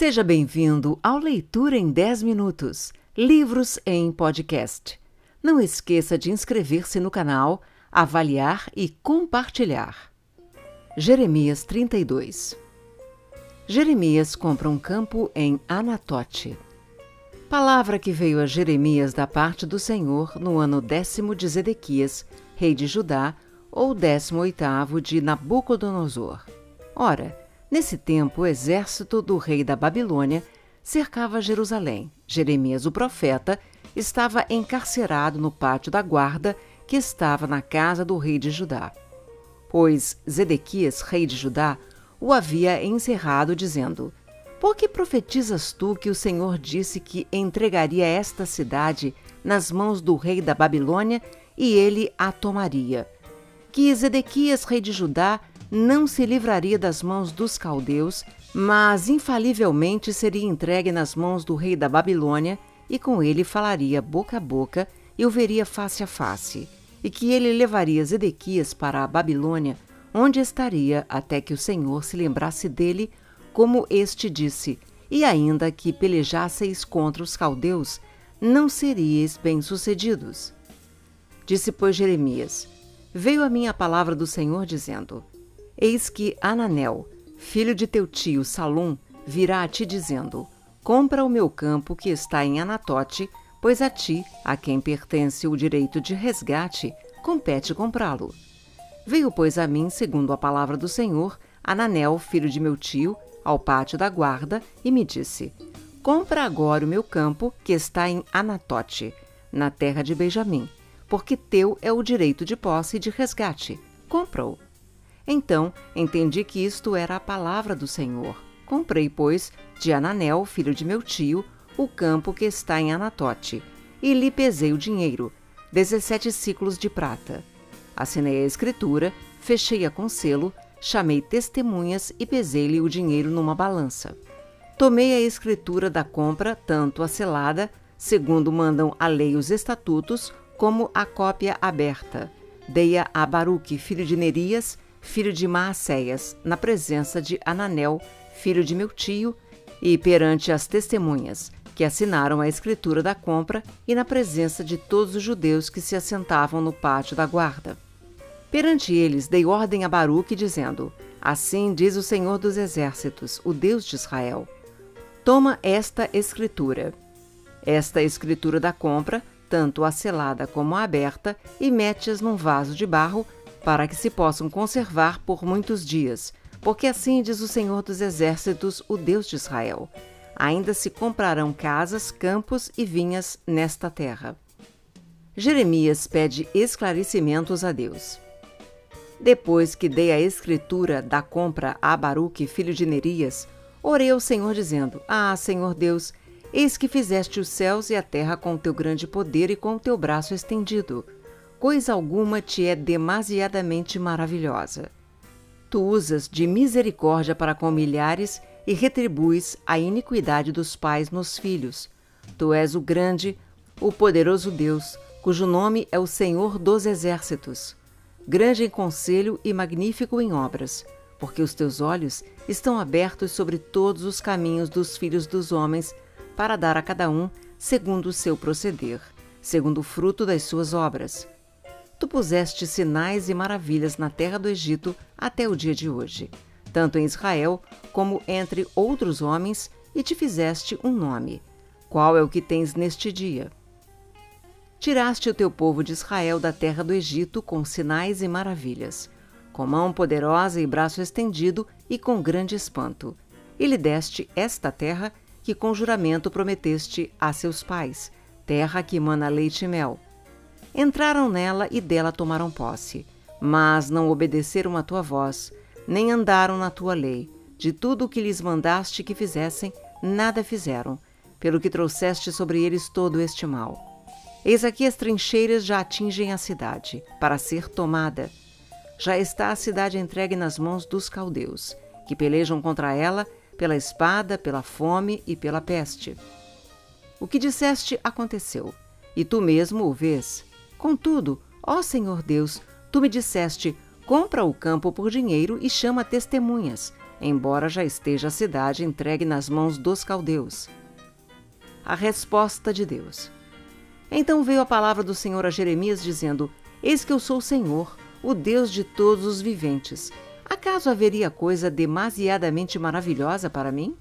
Seja bem-vindo ao Leitura em 10 Minutos Livros em Podcast. Não esqueça de inscrever-se no canal, avaliar e compartilhar. Jeremias 32 Jeremias compra um campo em Anatote. Palavra que veio a Jeremias da parte do Senhor no ano décimo de Zedequias, rei de Judá, ou décimo oitavo de Nabucodonosor. Ora, nesse tempo o exército do rei da Babilônia cercava Jerusalém. Jeremias, o profeta, estava encarcerado no pátio da guarda que estava na casa do rei de Judá. Pois Zedequias, rei de Judá, o havia encerrado, dizendo: Por que profetizas tu que o Senhor disse que entregaria esta cidade nas mãos do rei da Babilônia e ele a tomaria? Que Zedequias, rei de Judá, não se livraria das mãos dos caldeus, mas infalivelmente seria entregue nas mãos do rei da Babilônia, e com ele falaria boca a boca e o veria face a face, e que ele levaria Zedequias para a Babilônia onde estaria até que o Senhor se lembrasse dele, como este disse, e ainda que pelejasseis contra os caldeus, não seríeis bem-sucedidos. Disse, pois, Jeremias: Veio a mim a palavra do Senhor, dizendo: Eis que Ananel, filho de teu tio Salum, virá a ti dizendo: Compra o meu campo que está em Anatote, pois a ti, a quem pertence o direito de resgate, compete comprá-lo. Veio, pois, a mim, segundo a palavra do Senhor, Ananel, filho de meu tio, ao pátio da guarda, e me disse: Compra agora o meu campo, que está em Anatote, na terra de Benjamim, porque teu é o direito de posse e de resgate. Compra-o. Então entendi que isto era a palavra do Senhor. Comprei, pois, de Ananel, filho de meu tio, o campo que está em Anatote, e lhe pesei o dinheiro, dezessete ciclos de prata. Assinei a escritura, fechei-a com selo, chamei testemunhas e pesei-lhe o dinheiro numa balança. Tomei a escritura da compra, tanto a selada, segundo mandam a lei os estatutos, como a cópia aberta. Dei-a a Baruque, filho de Nerias, filho de Maacéias, na presença de Ananel, filho de meu tio, e perante as testemunhas, que assinaram a escritura da compra, e na presença de todos os judeus que se assentavam no pátio da guarda. Perante eles dei ordem a Baruque, dizendo: Assim diz o Senhor dos Exércitos, o Deus de Israel: Toma esta escritura. Esta escritura da compra, tanto a selada como a aberta, e mete-as num vaso de barro, para que se possam conservar por muitos dias, porque assim diz o Senhor dos Exércitos, o Deus de Israel: Ainda se comprarão casas, campos e vinhas nesta terra. Jeremias pede esclarecimentos a Deus. Depois que dei a escritura da compra a Baruque, filho de Nerias, orei ao Senhor dizendo: Ah, Senhor Deus, eis que fizeste os céus e a terra com teu grande poder e com teu braço estendido. Coisa alguma te é demasiadamente maravilhosa. Tu usas de misericórdia para com milhares e retribuis a iniquidade dos pais nos filhos. Tu és o grande, o poderoso Deus, cujo nome é o Senhor dos Exércitos grande em conselho e magnífico em obras, porque os teus olhos estão abertos sobre todos os caminhos dos filhos dos homens, para dar a cada um segundo o seu proceder, segundo o fruto das suas obras. Tu puseste sinais e maravilhas na terra do Egito até o dia de hoje, tanto em Israel como entre outros homens, e te fizeste um nome. Qual é o que tens neste dia? Tiraste o teu povo de Israel da terra do Egito com sinais e maravilhas, com mão poderosa e braço estendido e com grande espanto. E lhe deste esta terra que com juramento prometeste a seus pais, terra que emana leite e mel. Entraram nela e dela tomaram posse, mas não obedeceram à tua voz, nem andaram na tua lei. De tudo o que lhes mandaste que fizessem, nada fizeram, pelo que trouxeste sobre eles todo este mal. Eis aqui as trincheiras já atingem a cidade, para ser tomada. Já está a cidade entregue nas mãos dos caldeus, que pelejam contra ela pela espada, pela fome e pela peste. O que disseste aconteceu, e tu mesmo o vês. Contudo, ó Senhor Deus, tu me disseste: compra o campo por dinheiro e chama testemunhas. embora já esteja a cidade entregue nas mãos dos caldeus. A resposta de Deus. Então veio a palavra do Senhor a Jeremias, dizendo: Eis que eu sou o Senhor, o Deus de todos os viventes. Acaso haveria coisa demasiadamente maravilhosa para mim?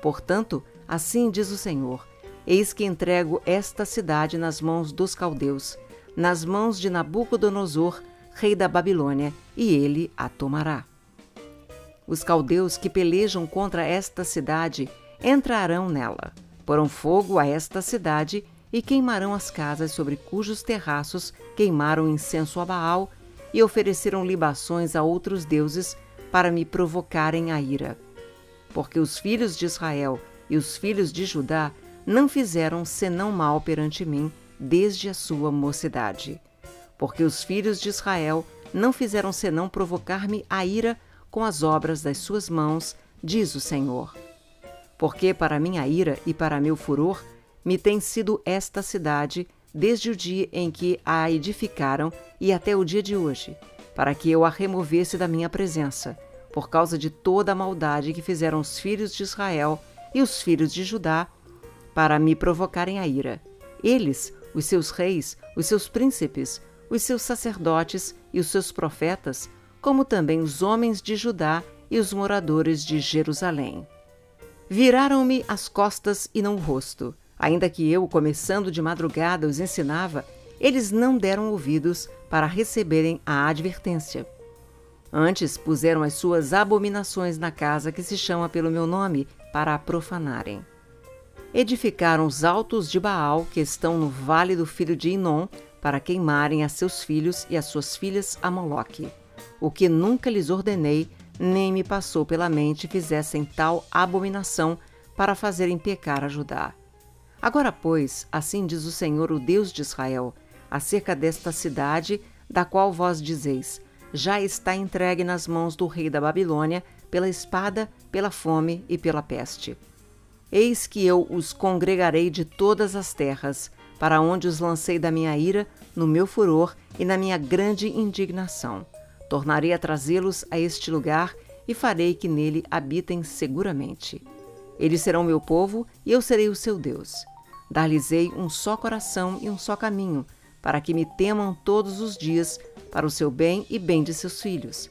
Portanto, assim diz o Senhor: Eis que entrego esta cidade nas mãos dos caldeus, nas mãos de Nabucodonosor, rei da Babilônia, e ele a tomará. Os caldeus que pelejam contra esta cidade entrarão nela, porão fogo a esta cidade e queimarão as casas sobre cujos terraços queimaram incenso a Baal e ofereceram libações a outros deuses para me provocarem a ira. Porque os filhos de Israel e os filhos de Judá não fizeram senão mal perante mim desde a sua mocidade. Porque os filhos de Israel não fizeram senão provocar-me a ira com as obras das suas mãos, diz o Senhor. Porque para minha ira e para meu furor me tem sido esta cidade desde o dia em que a edificaram e até o dia de hoje, para que eu a removesse da minha presença, por causa de toda a maldade que fizeram os filhos de Israel e os filhos de Judá, para me provocarem a ira. Eles, os seus reis, os seus príncipes, os seus sacerdotes e os seus profetas, como também os homens de Judá e os moradores de Jerusalém. Viraram-me as costas e não o rosto. Ainda que eu, começando de madrugada, os ensinava, eles não deram ouvidos para receberem a advertência. Antes puseram as suas abominações na casa que se chama pelo meu nome, para a profanarem. Edificaram os altos de Baal, que estão no vale do filho de Inom, para queimarem a seus filhos e as suas filhas a Moloque. O que nunca lhes ordenei, nem me passou pela mente fizessem tal abominação para fazerem pecar a Judá. Agora, pois, assim diz o Senhor, o Deus de Israel, acerca desta cidade, da qual vós dizeis: já está entregue nas mãos do rei da Babilônia, pela espada, pela fome e pela peste. Eis que eu os congregarei de todas as terras, para onde os lancei da minha ira, no meu furor e na minha grande indignação. Tornarei a trazê-los a este lugar e farei que nele habitem seguramente. Eles serão meu povo e eu serei o seu Deus. Dar-lhes-ei um só coração e um só caminho, para que me temam todos os dias, para o seu bem e bem de seus filhos.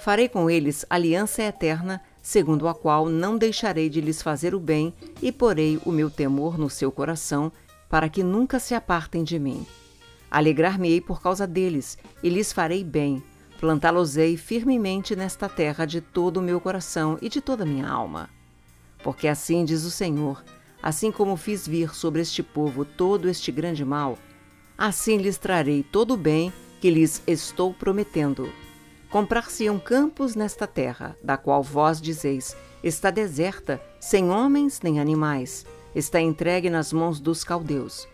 Farei com eles aliança eterna, segundo a qual não deixarei de lhes fazer o bem, e porei o meu temor no seu coração, para que nunca se apartem de mim. Alegrar-me-ei por causa deles, e lhes farei bem. Plantá-los-ei firmemente nesta terra de todo o meu coração e de toda a minha alma. Porque assim diz o Senhor: assim como fiz vir sobre este povo todo este grande mal, assim lhes trarei todo o bem que lhes estou prometendo. Comprar-se-ão campos nesta terra, da qual vós dizeis: está deserta, sem homens nem animais, está entregue nas mãos dos caldeus.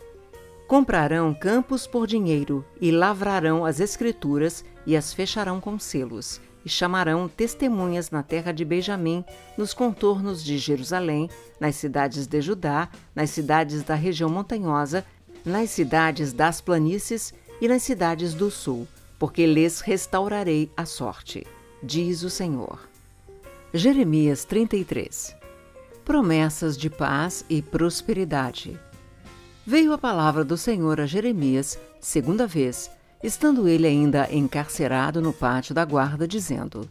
Comprarão campos por dinheiro, e lavrarão as escrituras, e as fecharão com selos e chamarão testemunhas na terra de Benjamim, nos contornos de Jerusalém, nas cidades de Judá, nas cidades da região montanhosa, nas cidades das planícies e nas cidades do sul, porque lhes restaurarei a sorte, diz o Senhor. Jeremias 33 Promessas de paz e prosperidade. Veio a palavra do Senhor a Jeremias, segunda vez, estando ele ainda encarcerado no pátio da guarda, dizendo: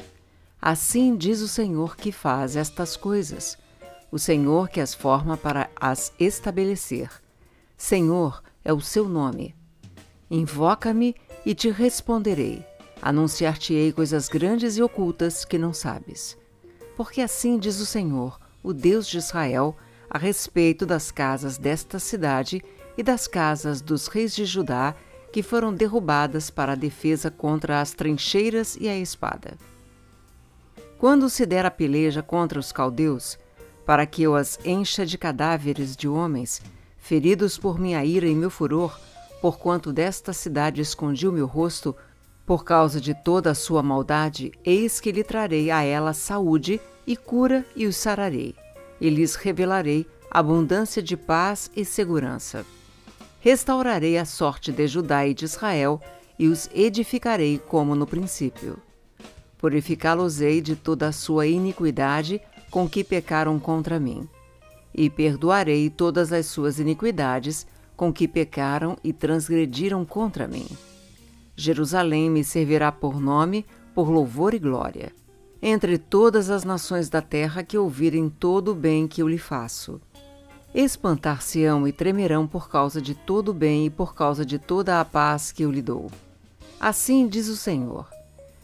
Assim diz o Senhor que faz estas coisas, o Senhor que as forma para as estabelecer. Senhor é o seu nome. Invoca-me e te responderei. Anunciar-te-ei coisas grandes e ocultas que não sabes. Porque assim diz o Senhor, o Deus de Israel, a respeito das casas desta cidade e das casas dos reis de Judá que foram derrubadas para a defesa contra as trincheiras e a espada. Quando se der a peleja contra os caldeus, para que eu as encha de cadáveres de homens, feridos por minha ira e meu furor, porquanto desta cidade escondi o meu rosto, por causa de toda a sua maldade, eis que lhe trarei a ela saúde e cura e os sararei, e lhes revelarei abundância de paz e segurança restaurarei a sorte de Judá e de Israel e os edificarei como no princípio. purificá-los-ei de toda a sua iniquidade com que pecaram contra mim. E perdoarei todas as suas iniquidades com que pecaram e transgrediram contra mim. Jerusalém me servirá por nome, por louvor e glória, entre todas as nações da terra que ouvirem todo o bem que eu lhe faço. Espantar-se-ão e tremerão por causa de todo o bem e por causa de toda a paz que eu lhe dou. Assim diz o Senhor: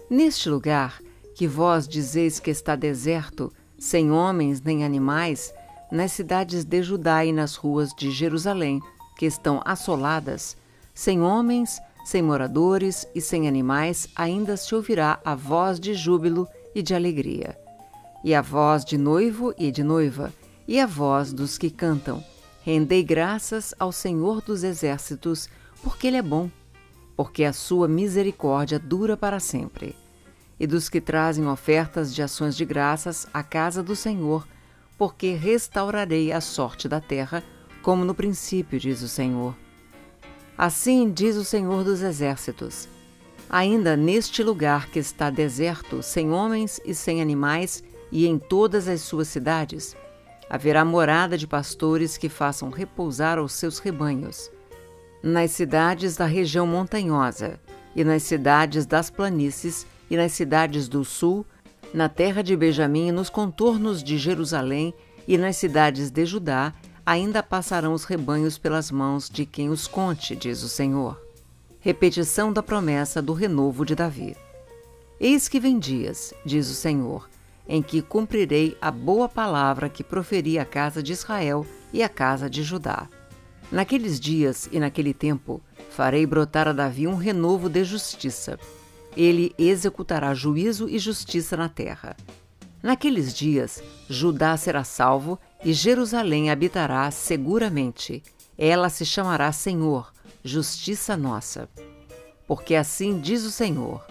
Neste lugar, que vós dizeis que está deserto, sem homens nem animais, nas cidades de Judá e nas ruas de Jerusalém, que estão assoladas, sem homens, sem moradores e sem animais, ainda se ouvirá a voz de júbilo e de alegria, e a voz de noivo e de noiva, e a voz dos que cantam. Rendei graças ao Senhor dos Exércitos, porque Ele é bom porque a sua misericórdia dura para sempre. E dos que trazem ofertas de ações de graças à casa do Senhor, porque restaurarei a sorte da terra, como no princípio, diz o Senhor. Assim diz o Senhor dos Exércitos: Ainda neste lugar que está deserto, sem homens e sem animais, e em todas as suas cidades, haverá morada de pastores que façam repousar os seus rebanhos nas cidades da região montanhosa, e nas cidades das planícies, e nas cidades do sul, na terra de Benjamim nos contornos de Jerusalém, e nas cidades de Judá, ainda passarão os rebanhos pelas mãos de quem os conte, diz o Senhor. Repetição da promessa do renovo de Davi. Eis que vem dias, diz o Senhor, em que cumprirei a boa palavra que proferi à casa de Israel e à casa de Judá. Naqueles dias e naquele tempo farei brotar a Davi um renovo de justiça. Ele executará juízo e justiça na terra. Naqueles dias, Judá será salvo e Jerusalém habitará seguramente. Ela se chamará Senhor, justiça nossa. Porque assim diz o Senhor: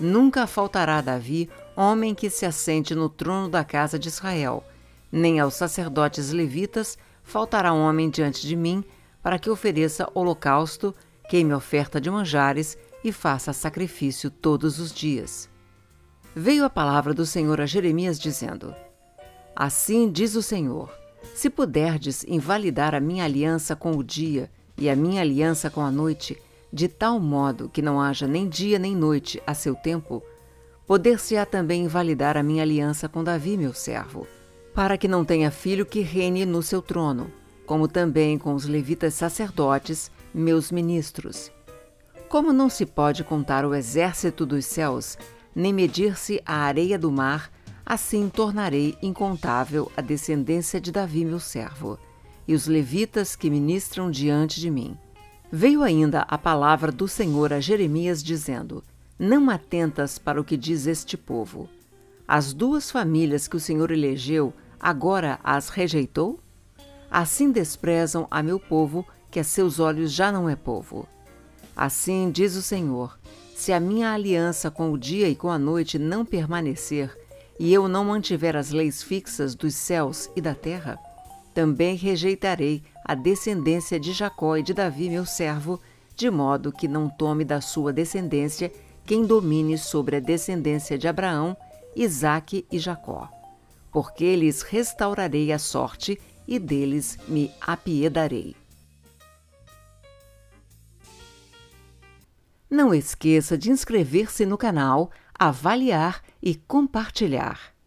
Nunca faltará a Davi homem que se assente no trono da casa de Israel, nem aos sacerdotes levitas faltará homem diante de mim para que ofereça holocausto, queime oferta de manjares e faça sacrifício todos os dias. Veio a palavra do Senhor a Jeremias dizendo: Assim diz o Senhor: Se puderdes invalidar a minha aliança com o dia e a minha aliança com a noite, de tal modo que não haja nem dia nem noite a seu tempo, poder-se-á também invalidar a minha aliança com Davi, meu servo, para que não tenha filho que reine no seu trono, como também com os levitas sacerdotes, meus ministros. Como não se pode contar o exército dos céus, nem medir-se a areia do mar, assim tornarei incontável a descendência de Davi, meu servo, e os levitas que ministram diante de mim. Veio ainda a palavra do Senhor a Jeremias, dizendo: Não atentas para o que diz este povo. As duas famílias que o Senhor elegeu, agora as rejeitou? Assim desprezam a meu povo, que a seus olhos já não é povo. Assim diz o Senhor: se a minha aliança com o dia e com a noite não permanecer, e eu não mantiver as leis fixas dos céus e da terra, também rejeitarei a descendência de Jacó e de Davi, meu servo, de modo que não tome da sua descendência quem domine sobre a descendência de Abraão, Isaque e Jacó. Porque lhes restaurarei a sorte e deles me apiedarei. Não esqueça de inscrever-se no canal, avaliar e compartilhar.